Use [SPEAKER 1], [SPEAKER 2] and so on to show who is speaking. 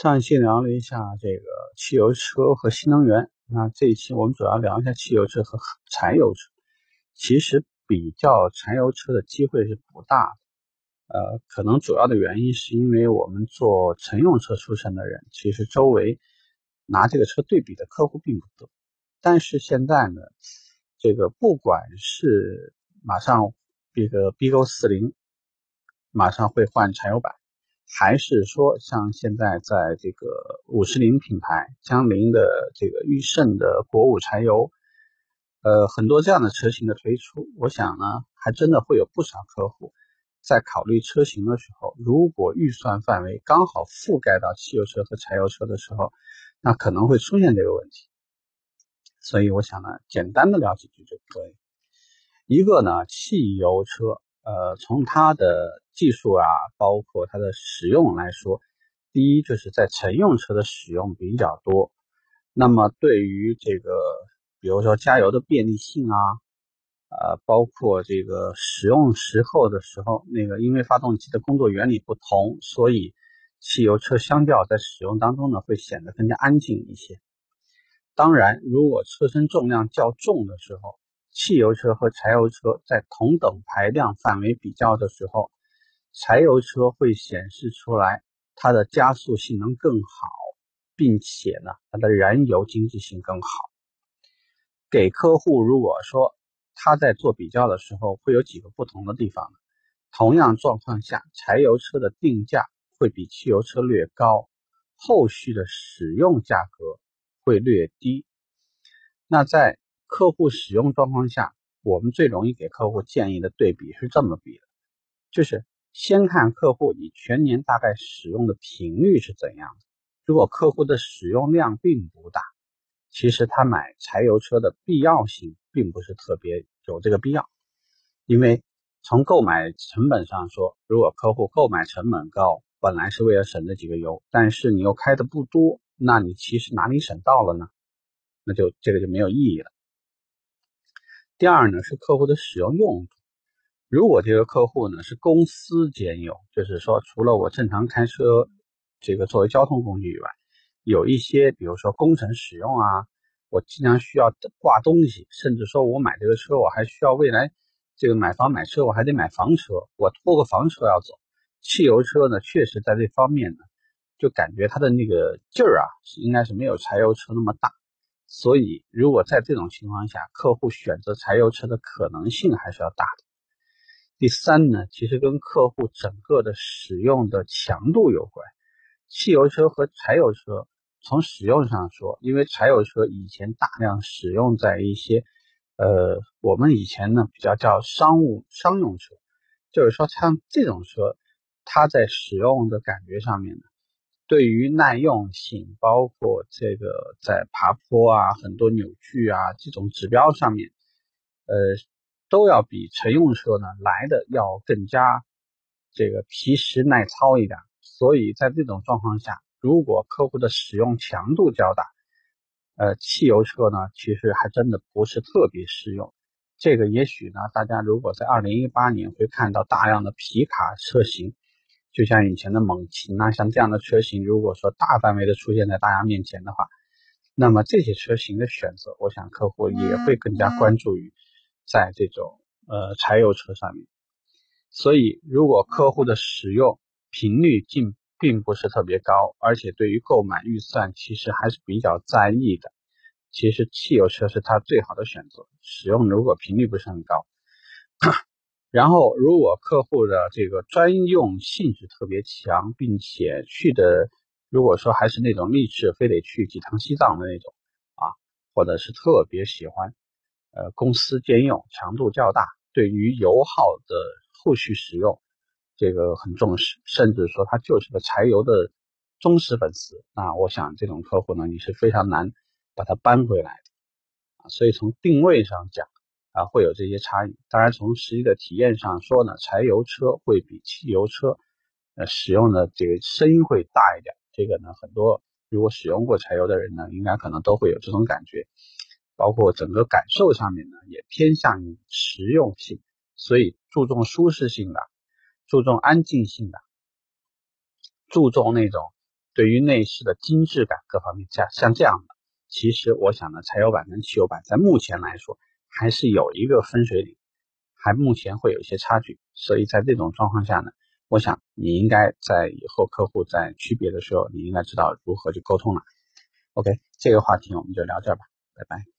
[SPEAKER 1] 上一期聊了一下这个汽油车和新能源，那这一期我们主要聊一下汽油车和柴油车。其实比较柴油车的机会是不大的，呃，可能主要的原因是因为我们做乘用车出身的人，其实周围拿这个车对比的客户并不多。但是现在呢，这个不管是马上这个 BQ 四零马上会换柴油版。还是说，像现在在这个五十铃品牌、江铃的这个驭胜的国五柴油，呃，很多这样的车型的推出，我想呢，还真的会有不少客户在考虑车型的时候，如果预算范围刚好覆盖到汽油车和柴油车的时候，那可能会出现这个问题。所以我想呢，简单的聊几句就可以。一个呢，汽油车。呃，从它的技术啊，包括它的使用来说，第一就是在乘用车的使用比较多。那么对于这个，比如说加油的便利性啊，呃，包括这个使用时候的时候，那个因为发动机的工作原理不同，所以汽油车相较在使用当中呢，会显得更加安静一些。当然，如果车身重量较重的时候，汽油车和柴油车在同等排量范围比较的时候，柴油车会显示出来它的加速性能更好，并且呢，它的燃油经济性更好。给客户如果说他在做比较的时候，会有几个不同的地方。同样状况下，柴油车的定价会比汽油车略高，后续的使用价格会略低。那在客户使用状况下，我们最容易给客户建议的对比是这么比的，就是先看客户你全年大概使用的频率是怎样的。如果客户的使用量并不大，其实他买柴油车的必要性并不是特别有这个必要，因为从购买成本上说，如果客户购买成本高，本来是为了省这几个油，但是你又开的不多，那你其实哪里省到了呢？那就这个就没有意义了。第二呢是客户的使用用途，如果这个客户呢是公司兼用，就是说除了我正常开车这个作为交通工具以外，有一些比如说工程使用啊，我经常需要挂东西，甚至说我买这个车我还需要未来这个买房买车我还得买房车，我拖个房车要走，汽油车呢确实在这方面呢就感觉它的那个劲儿啊应该是没有柴油车那么大。所以，如果在这种情况下，客户选择柴油车的可能性还是要大的。第三呢，其实跟客户整个的使用的强度有关。汽油车和柴油车从使用上说，因为柴油车以前大量使用在一些，呃，我们以前呢比较叫商务商用车，就是说像这种车，它在使用的感觉上面呢。对于耐用性，包括这个在爬坡啊、很多扭矩啊这种指标上面，呃，都要比乘用车呢来的要更加这个皮实耐操一点。所以在这种状况下，如果客户的使用强度较大，呃，汽油车呢其实还真的不是特别适用。这个也许呢，大家如果在二零一八年会看到大量的皮卡车型。就像以前的猛禽啊像这样的车型，如果说大范围的出现在大家面前的话，那么这些车型的选择，我想客户也会更加关注于在这种呃柴油车上面。所以，如果客户的使用频率并并不是特别高，而且对于购买预算其实还是比较在意的，其实汽油车是他最好的选择。使用如果频率不是很高。然后，如果客户的这个专用性质特别强，并且去的，如果说还是那种立志非得去几趟西藏的那种啊，或者是特别喜欢，呃，公司兼用，强度较大，对于油耗的后续使用这个很重视，甚至说他就是个柴油的忠实粉丝，那我想这种客户呢，你是非常难把它搬回来的。所以从定位上讲。啊，会有这些差异。当然，从实际的体验上说呢，柴油车会比汽油车，呃，使用的这个声音会大一点。这个呢，很多如果使用过柴油的人呢，应该可能都会有这种感觉。包括整个感受上面呢，也偏向于实用性，所以注重舒适性的，注重安静性的，注重那种对于内饰的精致感各方面，像像这样的，其实我想呢，柴油版跟汽油版在目前来说还是有一个分水岭，还目前会有一些差距。所以在这种状况下呢，我想你应该在以后客户在区别的时候，你应该知道如何去沟通了。OK，这个话题我们就聊这吧，拜拜。